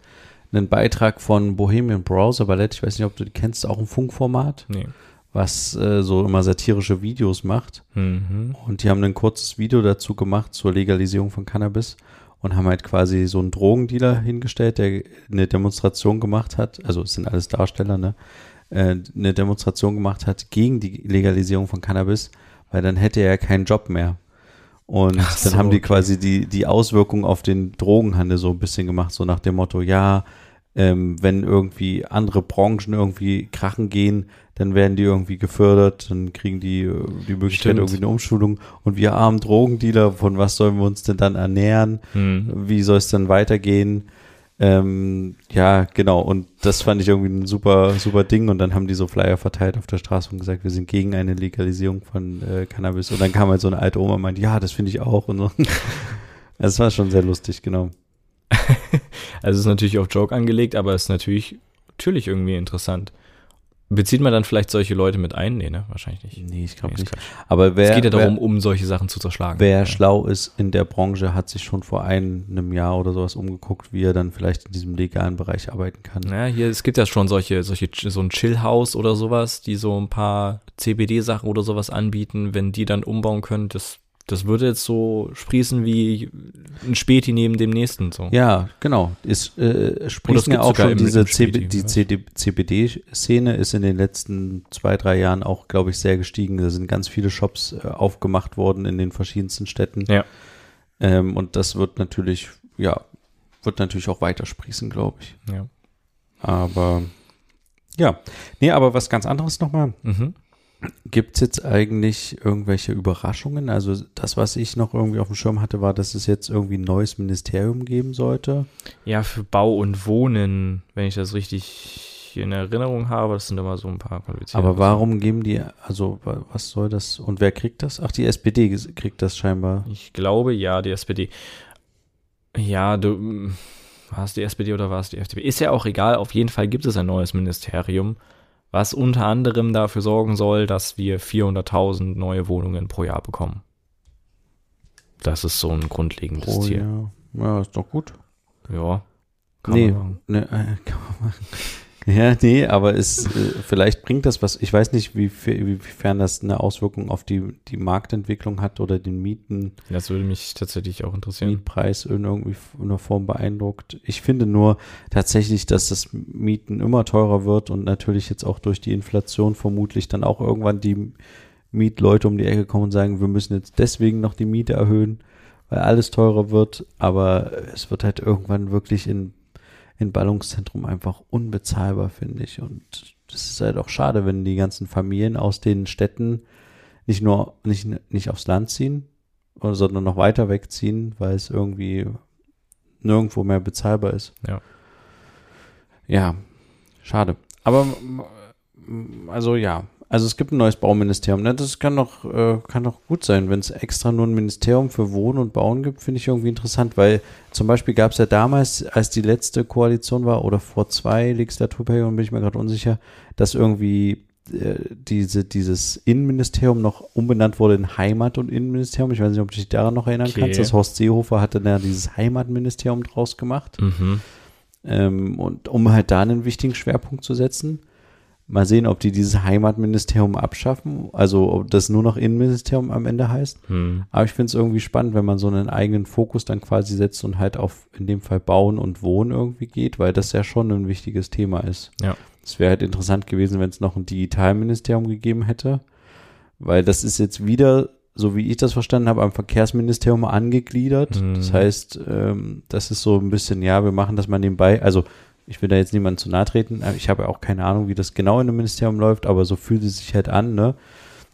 Einen Beitrag von Bohemian Browser Ballett, ich weiß nicht, ob du die kennst, auch ein Funkformat, Nee. was äh, so immer satirische Videos macht. Mhm. Und die haben ein kurzes Video dazu gemacht zur Legalisierung von Cannabis und haben halt quasi so einen Drogendealer hingestellt, der eine Demonstration gemacht hat. Also es sind alles Darsteller, ne? Äh, eine Demonstration gemacht hat gegen die Legalisierung von Cannabis, weil dann hätte er keinen Job mehr. Und Ach dann so, haben die okay. quasi die, die Auswirkungen auf den Drogenhandel so ein bisschen gemacht, so nach dem Motto, ja, ähm, wenn irgendwie andere Branchen irgendwie krachen gehen, dann werden die irgendwie gefördert, dann kriegen die äh, die Möglichkeit Stimmt. irgendwie eine Umschulung. Und wir armen Drogendealer, von was sollen wir uns denn dann ernähren? Mhm. Wie soll es dann weitergehen? Ähm, ja, genau. Und das fand ich irgendwie ein super, super Ding. Und dann haben die so Flyer verteilt auf der Straße und gesagt, wir sind gegen eine Legalisierung von äh, Cannabis. Und dann kam halt so eine alte Oma und meinte, ja, das finde ich auch. Und so. [laughs] Das war schon sehr lustig, genau. [laughs] Also es ist natürlich auf Joke angelegt, aber es ist natürlich, natürlich irgendwie interessant. Bezieht man dann vielleicht solche Leute mit ein? Nee, ne? Wahrscheinlich nicht. Nee, ich glaube Nee, nicht. Aber wer, es geht ja darum, wer, um solche Sachen zu zerschlagen. wer ja. schlau ist in der Branche, hat sich schon vor einem Jahr oder sowas umgeguckt, wie er dann vielleicht in diesem legalen Bereich arbeiten kann. Ja, hier, es gibt ja schon solche, solche, so ein Chillhouse oder sowas, die so ein paar CBD-Sachen oder sowas anbieten. Wenn die dann umbauen können, das, das würde jetzt so sprießen wie ein Späti neben dem nächsten. So. Ja, genau. Ist, äh, sprießen ja auch schon diese Späti, CB, die? CD, CBD-Szene ist in den letzten zwei, drei Jahren auch, glaube ich, sehr gestiegen. Da sind ganz viele Shops äh, aufgemacht worden in den verschiedensten Städten. Ja. Ähm, und das wird natürlich, ja, wird natürlich auch weiter sprießen, glaube ich. Ja. Aber ja, nee, aber was ganz anderes nochmal. Mhm. Gibt es jetzt eigentlich irgendwelche Überraschungen? Also das, was ich noch irgendwie auf dem Schirm hatte, war, dass es jetzt irgendwie ein neues Ministerium geben sollte. Ja, für Bau und Wohnen, wenn ich das richtig in Erinnerung habe, das sind immer so ein paar qualifizierte. Aber warum geben die, also wa- was soll das und wer kriegt das? Ach, die SPD kriegt das scheinbar. Ich glaube, ja, die SPD. Ja, du. War es die SPD oder war es die FDP? Ist ja auch egal. Auf jeden Fall gibt es ein neues Ministerium, was unter anderem dafür sorgen soll, dass wir 400.000 neue Wohnungen pro Jahr bekommen. Das ist so ein grundlegendes Oh Ziel. ja. ja, ist doch gut. Ja. Kann nee, man machen. ne, äh, [laughs] kann man machen. Ja, nee, aber es, äh, vielleicht bringt das was. Ich weiß nicht, wie, wiefern das eine Auswirkung auf die, die Marktentwicklung hat oder den Mieten, Das würde mich tatsächlich auch interessieren. Mietpreis in irgendwie in einer Form beeindruckt. Ich finde nur tatsächlich, dass das Mieten immer teurer wird und natürlich jetzt auch durch die Inflation vermutlich dann auch irgendwann die Mietleute um die Ecke kommen und sagen, wir müssen jetzt deswegen noch die Miete erhöhen, weil alles teurer wird. Aber es wird halt irgendwann wirklich in, in Ballungszentrum einfach unbezahlbar, finde ich. Und das ist halt auch schade, wenn die ganzen Familien aus den Städten nicht nur nicht, nicht aufs Land ziehen, sondern noch weiter wegziehen, weil es irgendwie nirgendwo mehr bezahlbar ist. Ja. Ja, schade. Aber also ja, also es gibt ein neues Bauministerium. Ne? Das kann doch, äh, kann doch gut sein, wenn es extra nur ein Ministerium für Wohnen und Bauen gibt, finde ich irgendwie interessant, weil zum Beispiel gab es ja damals, als die letzte Koalition war, oder vor zwei Legislaturperioden, bin ich mir gerade unsicher, dass irgendwie äh, diese, dieses Innenministerium noch umbenannt wurde in Heimat- und Innenministerium. Ich weiß nicht, ob du dich daran noch erinnern Okay. kannst. Das Horst Seehofer hatte dann ja dieses Heimatministerium draus gemacht Mhm. ähm, und um halt da einen wichtigen Schwerpunkt zu setzen. Mal sehen, ob die dieses Heimatministerium abschaffen, also ob das nur noch Innenministerium am Ende heißt. Hm. Aber ich finde es irgendwie spannend, wenn man so einen eigenen Fokus dann quasi setzt und halt auf in dem Fall Bauen und Wohnen irgendwie geht, weil das ja schon ein wichtiges Thema ist. Ja. Es wäre halt interessant gewesen, wenn es noch ein Digitalministerium gegeben hätte, weil das ist jetzt wieder, so wie ich das verstanden habe, am Verkehrsministerium angegliedert. Mhm. Das heißt, ähm, das ist so ein bisschen, ja, wir machen das mal nebenbei. Also ich will da jetzt niemandem zu nahe treten. aber Ich habe ja auch keine Ahnung, wie das genau in einem Ministerium läuft, aber so fühlt es sich halt an, ne?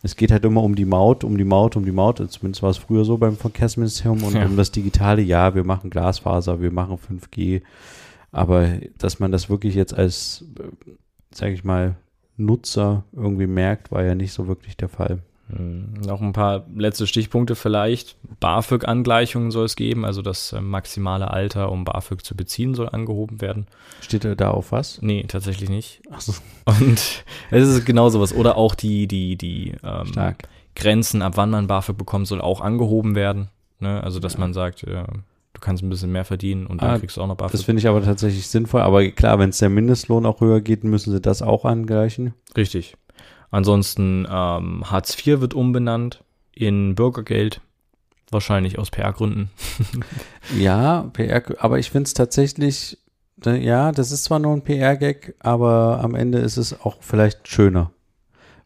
Es geht halt immer um die Maut, um die Maut, um die Maut. Zumindest war es früher so beim Verkehrsministerium und Ja. um das Digitale. Ja, wir machen Glasfaser, wir machen 5G. Aber dass man das wirklich jetzt als, sage ich mal, Nutzer irgendwie merkt, war ja nicht so wirklich der Fall. Hm, Noch ein paar letzte Stichpunkte vielleicht. BAföG-Angleichungen soll es geben, also das äh, maximale Alter, um BAföG zu beziehen, soll angehoben werden. Steht da auf was? Nee, tatsächlich nicht. Achso, Und [laughs] es ist genau sowas. Oder auch die, die, die ähm. Grenzen, ab wann man BAföG bekommt, soll auch angehoben werden. Ne? Also, dass man sagt, äh, du kannst ein bisschen mehr verdienen und dann Ah, kriegst du auch noch Das BAföG. finde ich aber tatsächlich sinnvoll. Aber klar, wenn es der Mindestlohn auch höher geht, müssen sie das auch angleichen. Richtig. Ansonsten ähm, Hartz IV wird umbenannt in Bürgergeld. Wahrscheinlich aus PR-Gründen. [laughs] Ja, PR, aber ich finde es tatsächlich, äh, ja, das ist zwar nur ein PR-Gag, aber am Ende ist es auch vielleicht schöner,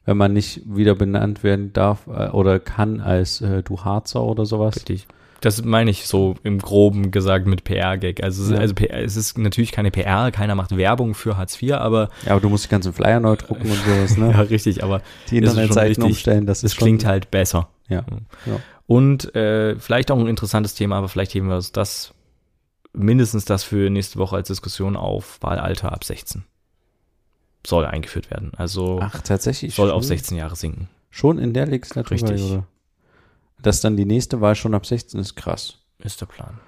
wenn man nicht wieder benannt werden darf äh, oder kann als äh, du Harzer oder sowas. Richtig. Das meine ich so im Groben gesagt mit PR-Gag. Also, Ja. also PR, es ist natürlich keine PR, keiner macht Werbung für Hartz IV, aber Ja, aber du musst die ganzen Flyer neu drucken und sowas, ne? [laughs] ja, richtig, aber die Internetseiten umstellen, das es ist klingt schon, halt besser. Ja, ja. Und äh, vielleicht auch ein interessantes Thema, aber vielleicht heben wir uns das mindestens das für nächste Woche als Diskussion auf. Wahlalter ab 16 soll eingeführt werden. Also Ach, tatsächlich. soll schon, auf 16 Jahre sinken. Schon in der Legislatur, Richtig. oder? Dass dann die nächste Wahl schon ab 16 ist krass. Ist der Plan.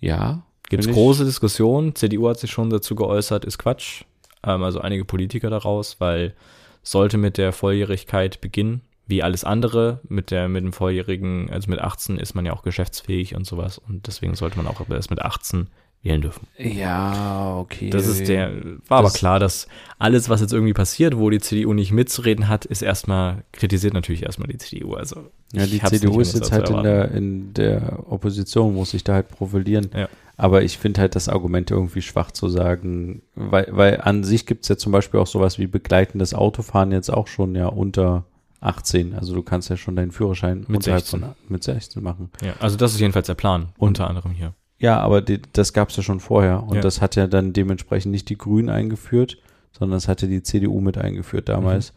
Ja. Gibt es große Diskussionen. CDU hat sich schon dazu geäußert, ist Quatsch. Ähm, also einige Politiker daraus, weil sollte mit der Volljährigkeit beginnen, wie alles andere, mit der, mit dem Volljährigen, also mit 18 ist man ja auch geschäftsfähig und sowas. Und deswegen sollte man auch erst mit 18 wählen dürfen. Ja, okay. Das ist der, war aber Das- klar, dass alles, was jetzt irgendwie passiert, wo die CDU nicht mitzureden hat, ist erstmal, kritisiert natürlich erstmal die CDU. Also Ja, die CDU ist jetzt halt in der, in der Opposition, muss sich da halt profilieren. Ja. Aber ich finde halt das Argument irgendwie schwach zu sagen, weil, weil an sich gibt es ja zum Beispiel auch sowas wie begleitendes Autofahren jetzt auch schon ja unter 18. Also du kannst ja schon deinen Führerschein Mit unterhalb 16. von mit 16 machen. Ja, also das ist jedenfalls der Plan, Und- unter anderem hier. Ja, aber die, das gab es ja schon vorher und Ja. das hat ja dann dementsprechend nicht die Grünen eingeführt, sondern das hatte die CDU mit eingeführt damals.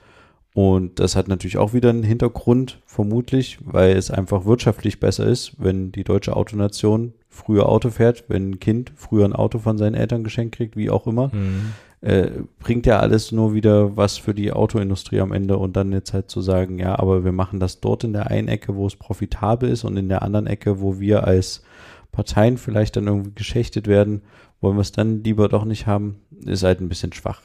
Und das hat natürlich auch wieder einen Hintergrund, vermutlich, weil es einfach wirtschaftlich besser ist, wenn die deutsche Autonation früher Auto fährt, wenn ein Kind früher ein Auto von seinen Eltern geschenkt kriegt, wie auch immer. Mhm. Äh, bringt ja alles nur wieder was für die Autoindustrie am Ende und dann jetzt halt zu sagen, ja, aber wir machen das dort in der einen Ecke, wo es profitabel ist und in der anderen Ecke, wo wir als Parteien vielleicht dann irgendwie geschächtet werden, wollen wir es dann lieber doch nicht haben, ist halt ein bisschen schwach.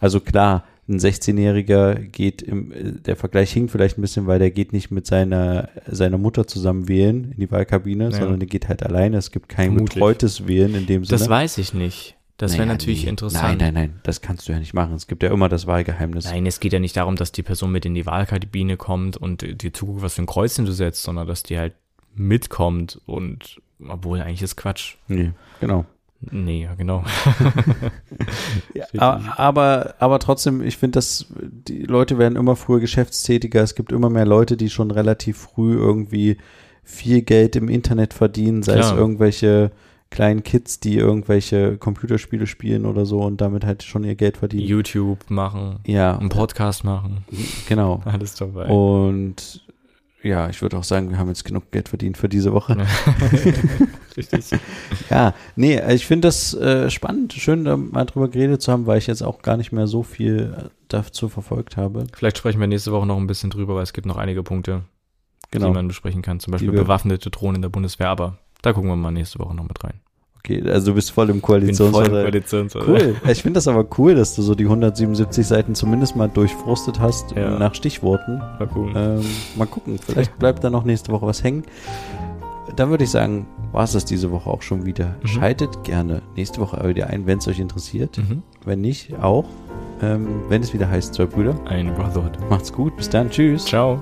Also klar, ein 16-Jähriger geht im, äh, der Vergleich hinkt vielleicht ein bisschen, weil der geht nicht mit seiner, seiner Mutter zusammen wählen in die Wahlkabine, Ja. sondern der geht halt alleine. Es gibt kein Vermutlich. betreutes Wählen in dem Sinne. Das weiß ich nicht. Das wäre Naja, natürlich nee. interessant. Nein, nein, nein, das kannst du ja nicht machen. Es gibt ja immer das Wahlgeheimnis. Nein, es geht ja nicht darum, dass die Person mit in die Wahlkabine kommt und dir zuguckt, was für ein Kreuzchen du setzt, sondern dass die halt mitkommt und, obwohl eigentlich ist Quatsch. Nee, genau. Nee, ja, genau. [laughs] Aber, aber, aber trotzdem, ich finde, dass die Leute werden immer früher geschäftstätiger. Es gibt immer mehr Leute, die schon relativ früh irgendwie viel Geld im Internet verdienen, sei es Klar. irgendwelche kleinen Kids, die irgendwelche Computerspiele spielen oder so und damit halt schon ihr Geld verdienen. YouTube machen, Ja, einen Podcast machen, genau. [laughs] alles dabei. Und ja, ich würde auch sagen, wir haben jetzt genug Geld verdient für diese Woche. [laughs] Richtig. [laughs] Ja, nee, ich finde das äh, spannend, schön da mal drüber geredet zu haben, weil ich jetzt auch gar nicht mehr so viel äh, dazu verfolgt habe. Vielleicht sprechen wir nächste Woche noch ein bisschen drüber, weil es gibt noch einige Punkte, Genau. die man besprechen kann. Zum Beispiel bewaffnete Drohnen in der Bundeswehr, aber da gucken wir mal nächste Woche noch mit rein. Okay, also du bist voll im Koalitionsvertrag. Koalitionsvertrag. Cool. Ich finde das aber cool, dass du so die 177 Seiten zumindest mal durchfrustet hast Ja. nach Stichworten. War cool. Ähm, mal gucken, vielleicht bleibt da noch nächste Woche was hängen. Dann würde ich sagen, war es das diese Woche auch schon wieder. Mhm. Schaltet gerne nächste Woche wieder ein, wenn es euch interessiert. Mhm. Wenn nicht, auch. Ähm, wenn es wieder heißt, zwei Brüder. Ein Brotherhood. Macht's gut, bis dann, tschüss. Ciao.